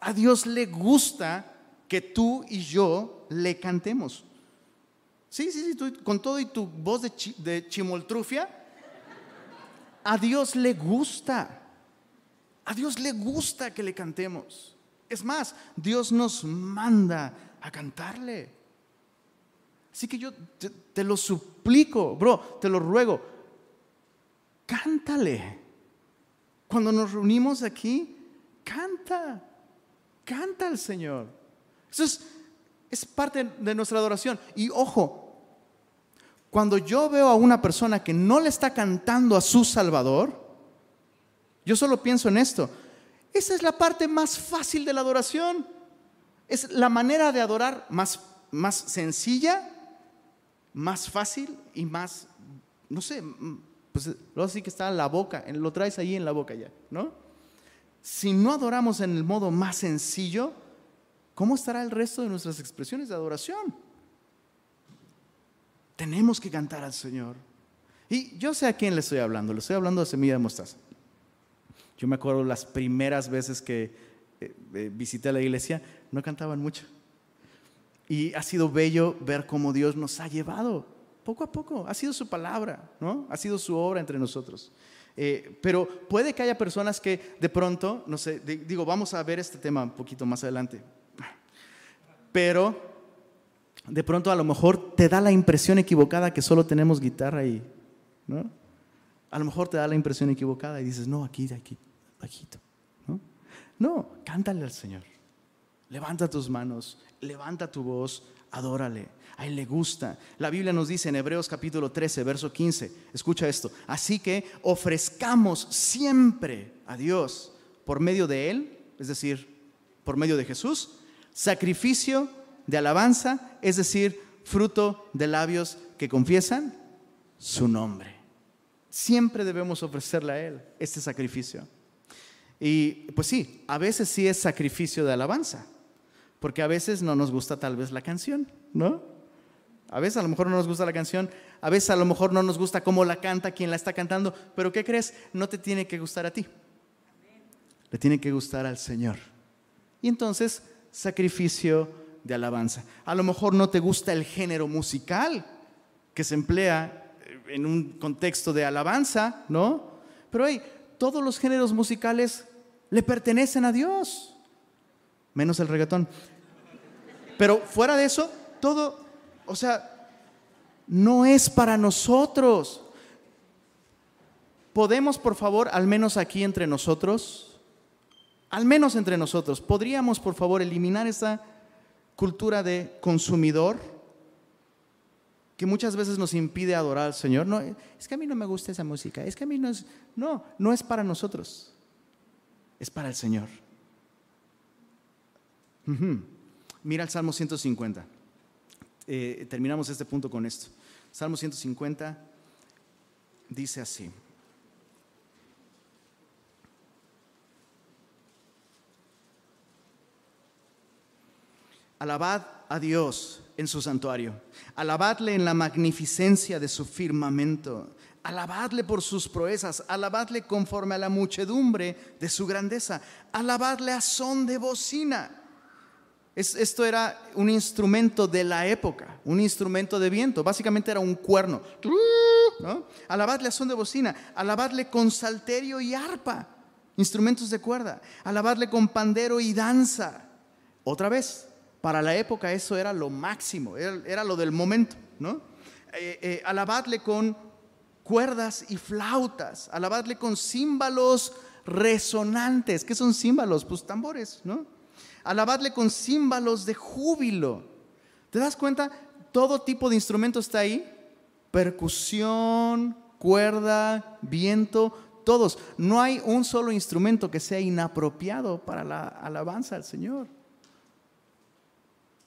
A Dios le gusta que tú y yo le cantemos. Sí, sí, sí, con todo y tu voz de, chimoltrufia, a Dios le gusta. A Dios le gusta que le cantemos. Es más, Dios nos manda a cantarle. Así que yo te, lo suplico, bro, te lo ruego. Cántale. Cuando nos reunimos aquí, canta. Canta al Señor. Eso es, es parte de nuestra adoración. Y ojo, cuando yo veo a una persona que no le está cantando a su Salvador, yo solo pienso en esto. Esa es la parte más fácil de la adoración. Es la manera de adorar más, más sencilla más fácil y más, no sé, pues lo sí que está en la boca, lo traes ahí en la boca ya, ¿no? Si no adoramos en el modo más sencillo, ¿cómo estará el resto de nuestras expresiones de adoración? Tenemos que cantar al Señor. Y yo sé a quién le estoy hablando, le estoy hablando de semilla de mostaza. Yo me acuerdo las primeras veces que eh, eh, visité la iglesia, no cantaban mucho. Y ha sido bello ver cómo Dios nos ha llevado poco a poco. Ha sido su palabra, ¿no? Ha sido su obra entre nosotros. Eh, pero puede que haya personas que de pronto, no sé, digo, vamos a ver este tema un poquito más adelante. pero de pronto a lo mejor te da la impresión equivocada que solo tenemos guitarra y, ¿no? A lo mejor te da la impresión equivocada y dices, no, aquí, aquí, bajito. ¿no? no, cántale al Señor. Levanta tus manos, levanta tu voz, adórale. A Él le gusta. La Biblia nos dice en Hebreos capítulo 13, verso 15, escucha esto. Así que ofrezcamos siempre a Dios por medio de Él, es decir, por medio de Jesús, sacrificio de alabanza, es decir, fruto de labios que confiesan su nombre. Siempre debemos ofrecerle a Él este sacrificio. Y pues sí, a veces sí es sacrificio de alabanza, porque a veces no nos gusta tal vez la canción, ¿no? A veces a lo mejor no nos gusta la canción, a veces a lo mejor no nos gusta cómo la canta quien la está cantando, pero ¿qué crees? No te tiene que gustar a ti. Le tiene que gustar al Señor. Y entonces, sacrificio de alabanza. A lo mejor no te gusta el género musical que se emplea en un contexto de alabanza, ¿no? Pero hey, todos los géneros musicales le pertenecen a Dios, menos el reggaetón. Pero fuera de eso, todo o sea, no es para nosotros. ¿Podemos, por favor, al menos aquí entre nosotros, al menos entre nosotros, podríamos, por favor, eliminar esa cultura de consumidor que muchas veces nos impide adorar al Señor? No, es que a mí no me gusta esa música, es que a mí no es... No, no es para nosotros, es para el Señor. Mira el Salmo 150. Eh, terminamos este punto con esto. Salmo 150 dice así. Alabad a Dios en su santuario. Alabadle en la magnificencia de su firmamento. Alabadle por sus proezas. Alabadle conforme a la muchedumbre de su grandeza. Alabadle a son de bocina esto era un instrumento de la época, un instrumento de viento. Básicamente era un cuerno. ¿no? Alabadle a son de bocina, alabadle con salterio y arpa, instrumentos de cuerda. Alabadle con pandero y danza. Otra vez, para la época eso era lo máximo, era, lo del momento. ¿no? Eh, eh, alabadle con cuerdas y flautas, alabadle con címbalos resonantes. ¿Qué son címbalos? Pues tambores, ¿no? Alabadle con címbalos de júbilo. ¿Te das cuenta? Todo tipo de instrumento está ahí. Percusión, cuerda, viento, todos. No hay un solo instrumento que sea inapropiado para la alabanza al Señor.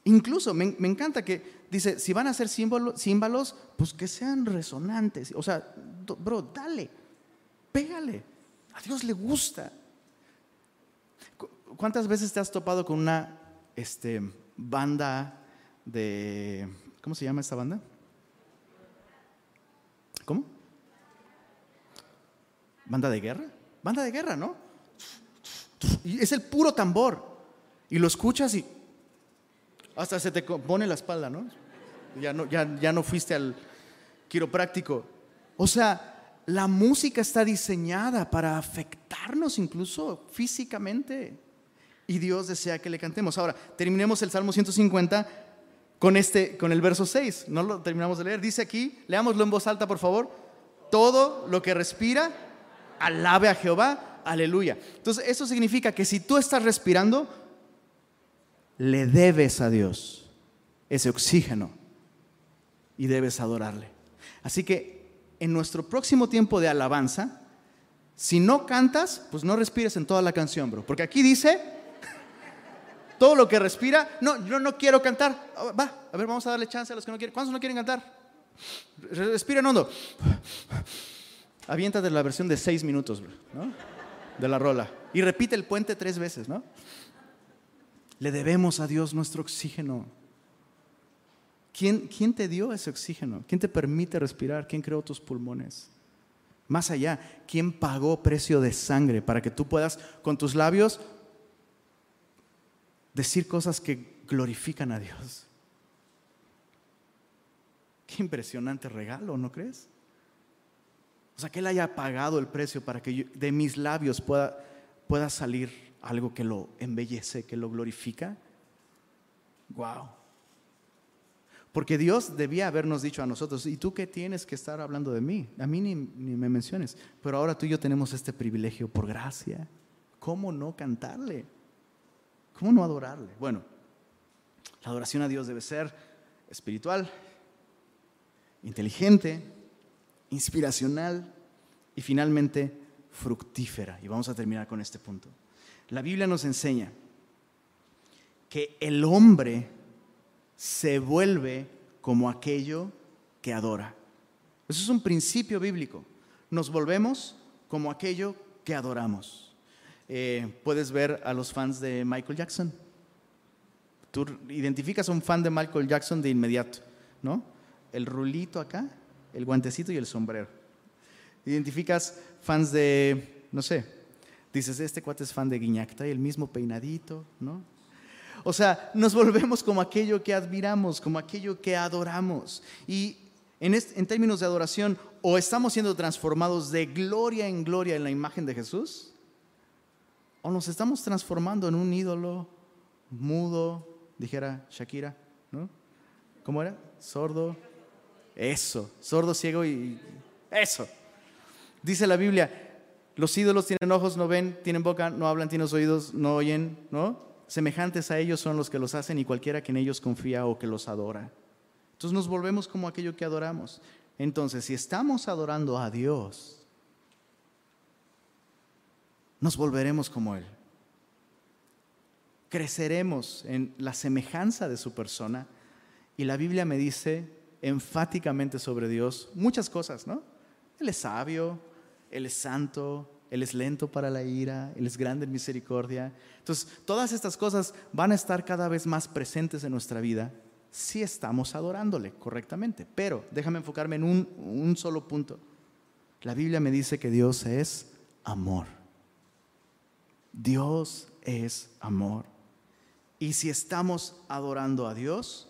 Incluso me, encanta que dice, si van a hacer címbalos, pues que sean resonantes. O sea, bro, dale, pégale. A Dios le gusta. ¿Cuántas veces te has topado con una este, banda de... ¿Cómo se llama esta banda? ¿Cómo? ¿Banda de guerra? Banda de guerra, ¿no? Es el puro tambor. Y lo escuchas y hasta se te pone la espalda, ¿no? Ya no, ya, ya no fuiste al quiropráctico. O sea, la música está diseñada para afectarnos incluso físicamente y Dios desea que le cantemos. Ahora, terminemos el Salmo 150 con, este, con el verso 6. No lo terminamos de leer. Dice aquí, leámoslo en voz alta, por favor. Todo lo que respira, alabe a Jehová. Aleluya. Entonces, eso significa que si tú estás respirando, le debes a Dios ese oxígeno y debes adorarle. Así que en nuestro próximo tiempo de alabanza, si no cantas, pues no respires en toda la canción, bro. Porque aquí dice, todo lo que respira, no, yo no quiero cantar. Ah, va, a ver, vamos a darle chance a los que no quieren. ¿Cuántos no quieren cantar? Respiren hondo. Aviéntate la versión de seis minutos, ¿no? De la rola. Y repite el puente tres veces, ¿no? Le debemos a Dios nuestro oxígeno. ¿Quién, ¿Quién te dio ese oxígeno? ¿Quién te permite respirar? ¿Quién creó tus pulmones? Más allá, ¿quién pagó precio de sangre para que tú puedas con tus labios decir cosas que glorifican a Dios. Qué impresionante regalo, ¿no crees? O sea, que Él haya pagado el precio para que de mis labios pueda, pueda salir algo que lo embellece, que lo glorifica. Wow. Porque Dios debía habernos dicho a nosotros, ¿y tú qué tienes que estar hablando de mí? A mí ni, ni, me menciones. Pero ahora tú y yo tenemos este privilegio por gracia. ¿Cómo no cantarle? ¿Cómo no adorarle? Bueno, la adoración a Dios debe ser espiritual, inteligente, inspiracional y finalmente fructífera. Y vamos a terminar con este punto. La Biblia nos enseña que el hombre se vuelve como aquello que adora. Eso es un principio bíblico. Nos volvemos como aquello que adoramos. Eh, puedes ver a los fans de Michael Jackson. Tú identificas a un fan de Michael Jackson de inmediato, ¿no? El rulito acá, el guantecito y el sombrero. Identificas fans de, no sé, dices, este cuate es fan de Guiñac, y el mismo peinadito, ¿no? O sea, nos volvemos como aquello que admiramos, como aquello que adoramos. Y en, en, términos de adoración, o estamos siendo transformados de gloria en gloria en la imagen de Jesús, o nos estamos transformando en un ídolo mudo, dijera Shakira, ¿no? ¿Cómo era? Sordo. Eso, sordo, ciego y eso. Dice la Biblia, los ídolos tienen ojos, no ven, tienen boca, no hablan, tienen oídos, no oyen, ¿no? Semejantes a ellos son los que los hacen y cualquiera que en ellos confía o que los adora. Entonces nos volvemos como aquello que adoramos. Entonces, si estamos adorando a Dios, nos volveremos como Él. Creceremos en la semejanza de su persona. Y la Biblia me dice enfáticamente sobre Dios muchas cosas, ¿no? Él es sabio, Él es santo, Él es lento para la ira, Él es grande en misericordia. Entonces, todas estas cosas van a estar cada vez más presentes en nuestra vida si estamos adorándole correctamente. Pero déjame enfocarme en un, un solo punto. La Biblia me dice que Dios es amor. Dios es amor. Y si estamos adorando a Dios,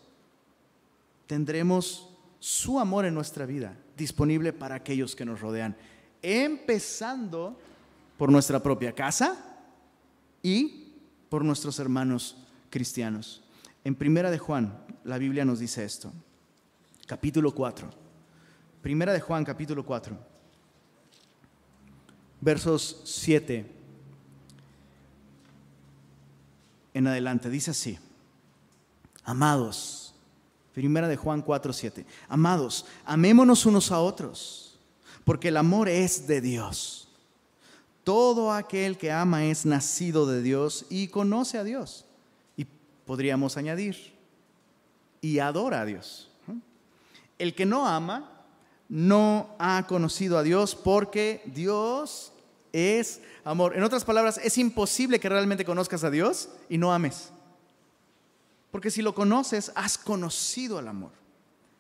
tendremos su amor en nuestra vida disponible para aquellos que nos rodean, empezando por nuestra propia casa y por nuestros hermanos cristianos. En Primera de Juan, la Biblia nos dice esto, capítulo 4. Primera de Juan, capítulo 4, versos 7 en adelante. Dice así, amados, Primera de Juan 4, 7. Amados, amémonos unos a otros, porque el amor es de Dios. Todo aquel que ama es nacido de Dios y conoce a Dios. Y podríamos añadir, y adora a Dios. El que no ama no ha conocido a Dios porque Dios es amor. En otras palabras, es imposible que realmente conozcas a Dios y no ames. Porque si lo conoces, has conocido el amor.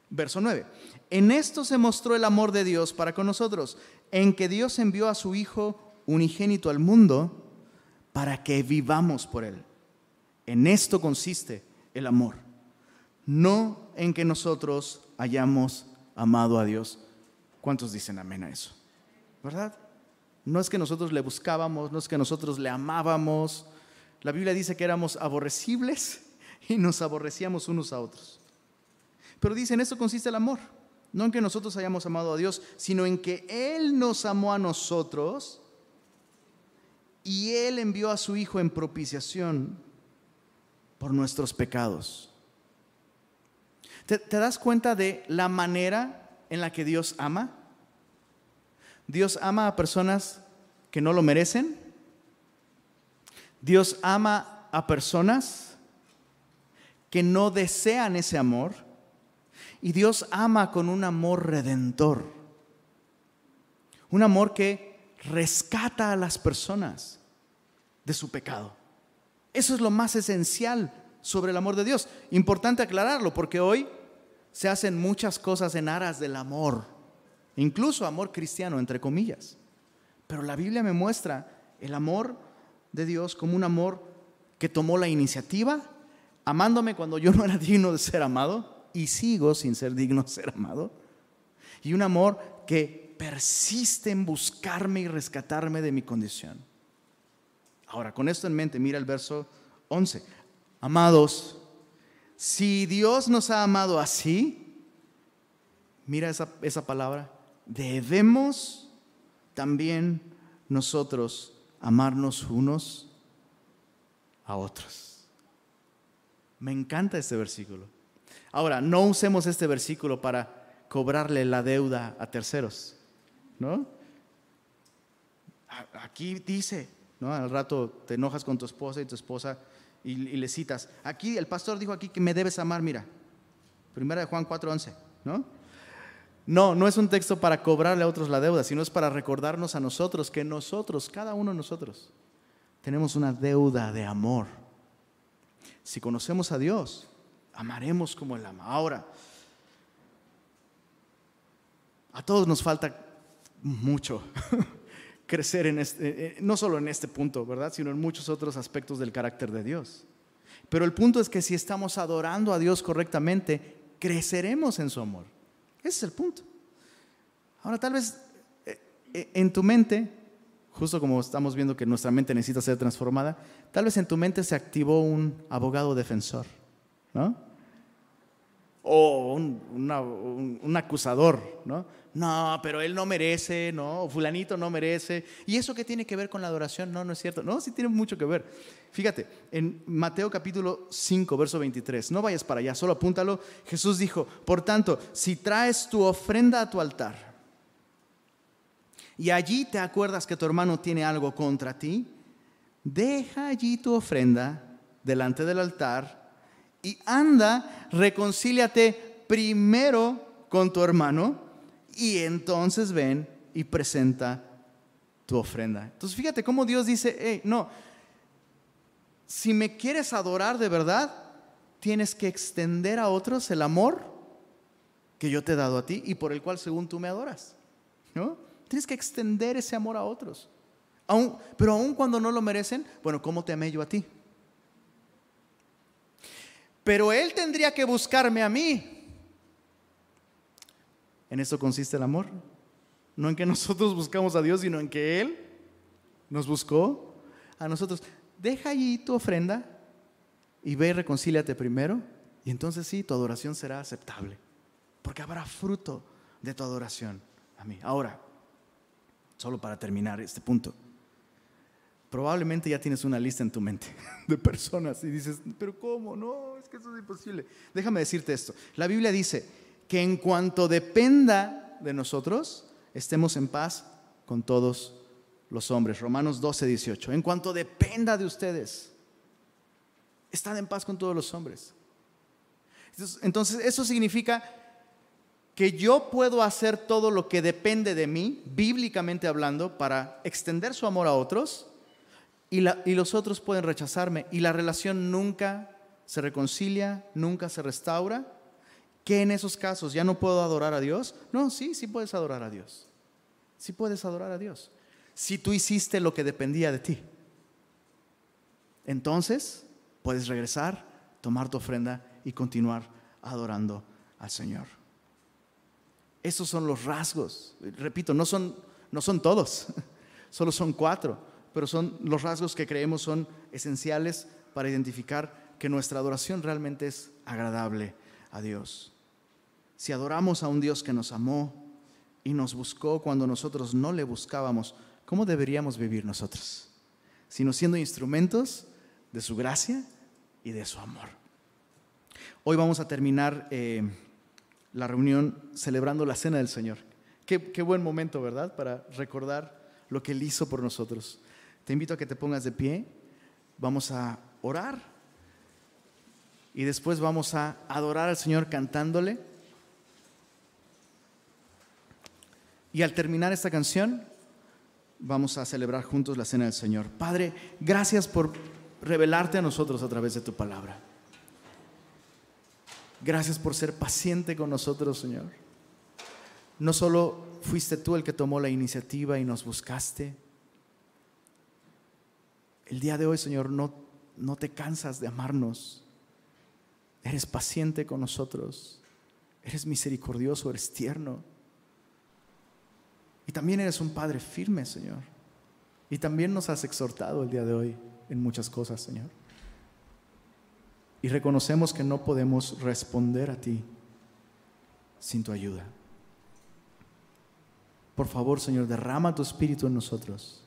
Verso 9. En esto se mostró el amor de Dios para con nosotros, en que Dios envió a su Hijo unigénito al mundo para que vivamos por Él. En esto consiste el amor, no en que nosotros hayamos amado a Dios. ¿Cuántos dicen amén a eso? ¿Verdad? No es que nosotros le buscábamos, no es que nosotros le amábamos. La Biblia dice que éramos aborrecibles y nos aborrecíamos unos a otros. Pero dice, en esto consiste el amor. No en que nosotros hayamos amado a Dios, sino en que Él nos amó a nosotros y Él envió a su Hijo en propiciación por nuestros pecados. ¿Te, ¿Te, das cuenta de la manera en la que Dios ama? Dios ama a personas que no lo merecen. Dios ama a personas que no desean ese amor. Y Dios ama con un amor redentor. Un amor que rescata a las personas de su pecado. Eso es lo más esencial sobre el amor de Dios. Importante aclararlo porque hoy se hacen muchas cosas en aras del amor, incluso amor cristiano, entre comillas. Pero la Biblia me muestra el amor de Dios como un amor que tomó la iniciativa amándome cuando yo no era digno de ser amado y sigo sin ser digno de ser amado. Y un amor que persiste en buscarme y rescatarme de mi condición. Ahora, con esto en mente, mira el verso 11. Amados, si Dios nos ha amado así, mira esa, esa palabra, debemos también nosotros amarnos unos a otros. Me encanta este versículo. Ahora, no usemos este versículo para cobrarle la deuda a terceros, ¿no? Aquí dice, ¿no? Al rato te enojas con tu esposa y tu esposa y, le citas, aquí el pastor dijo aquí que me debes amar, mira, primera de Juan 4:11, ¿no? No, no es un texto para cobrarle a otros la deuda, sino es para recordarnos a nosotros que nosotros, cada uno de nosotros, tenemos una deuda de amor. Si conocemos a Dios, amaremos como Él ama. Ahora, a todos nos falta mucho crecer en este, eh, eh, no solo en este punto, ¿verdad? Sino en muchos otros aspectos del carácter de Dios. Pero el punto es que si estamos adorando a Dios correctamente, creceremos en su amor. Ese es el punto. Ahora, tal vez eh, en tu mente, justo como estamos viendo que nuestra mente necesita ser transformada, tal vez en tu mente se activó un abogado defensor, ¿no? O un, acusador, ¿no? No, pero él no merece, ¿no? Fulanito no merece. ¿Y eso qué tiene que ver con la adoración? No, no es cierto. No, sí tiene mucho que ver. Fíjate, en Mateo capítulo 5, verso 23, no vayas para allá, solo apúntalo. Jesús dijo, por tanto, si traes tu ofrenda a tu altar, y allí te acuerdas que tu hermano tiene algo contra ti, deja allí tu ofrenda delante del altar y anda, reconcíliate primero con tu hermano y entonces ven y presenta tu ofrenda. Entonces fíjate cómo Dios dice, hey, no, si me quieres adorar de verdad, tienes que extender a otros el amor que yo te he dado a ti y por el cual según tú me adoras. ¿No? Tienes que extender ese amor a otros. pero aun cuando no lo merecen, bueno, ¿cómo te amé yo a ti? Pero Él tendría que buscarme a mí. En eso consiste el amor. No en que nosotros buscamos a Dios, sino en que Él nos buscó a nosotros. Deja allí tu ofrenda y ve y reconcíliate primero. Y entonces sí, tu adoración será aceptable. Porque habrá fruto de tu adoración a mí. Ahora, solo para terminar este punto. Probablemente ya tienes una lista en tu mente de personas y dices, pero ¿cómo? No, es que eso es imposible. Déjame decirte esto. La Biblia dice que en cuanto dependa de nosotros, estemos en paz con todos los hombres. Romanos 12, 18. En cuanto dependa de ustedes, estad en paz con todos los hombres. Entonces, eso significa que yo puedo hacer todo lo que depende de mí, bíblicamente hablando, para extender su amor a otros, y, los otros pueden rechazarme, y la relación nunca se reconcilia, nunca se restaura, que en esos casos ya no puedo adorar a Dios. No, sí, sí puedes adorar a Dios. Sí puedes adorar a Dios. Si tú hiciste lo que dependía de ti. Entonces puedes regresar, tomar tu ofrenda y continuar adorando al Señor. Esos son los rasgos. Repito, no son, no son todos, solo son cuatro, pero son los rasgos que creemos son esenciales para identificar que nuestra adoración realmente es agradable a Dios. Si adoramos a un Dios que nos amó y nos buscó cuando nosotros no le buscábamos, ¿cómo deberíamos vivir nosotros? Sino siendo instrumentos de su gracia y de su amor. Hoy vamos a terminar... Eh, la reunión celebrando la cena del Señor. Qué, buen momento, ¿verdad? Para recordar lo que Él hizo por nosotros. Te invito a que te pongas de pie. Vamos a orar. Y después vamos a adorar al Señor cantándole. Y al terminar esta canción, vamos a celebrar juntos la cena del Señor. Padre, gracias por revelarte a nosotros a través de tu palabra. Gracias por ser paciente con nosotros, Señor. No solo fuiste tú el que tomó la iniciativa y nos buscaste. El día de hoy, Señor, no, no te cansas de amarnos. Eres paciente con nosotros. Eres misericordioso, eres tierno. Y también eres un Padre firme, Señor. Y también nos has exhortado el día de hoy en muchas cosas, Señor. Y reconocemos que no podemos responder a ti sin tu ayuda. Por favor, Señor, derrama tu espíritu en nosotros.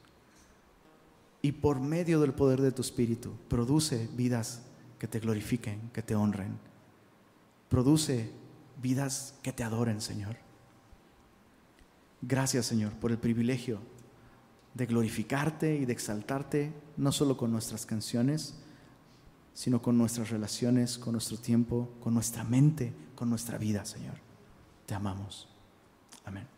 Y por medio del poder de tu espíritu, produce vidas que te glorifiquen, que te honren. Produce vidas que te adoren, Señor. Gracias, Señor, por el privilegio de glorificarte y de exaltarte, no solo con nuestras canciones, sino con nuestras relaciones, con nuestro tiempo, con nuestra mente, con nuestra vida, Señor. Te amamos. Amén.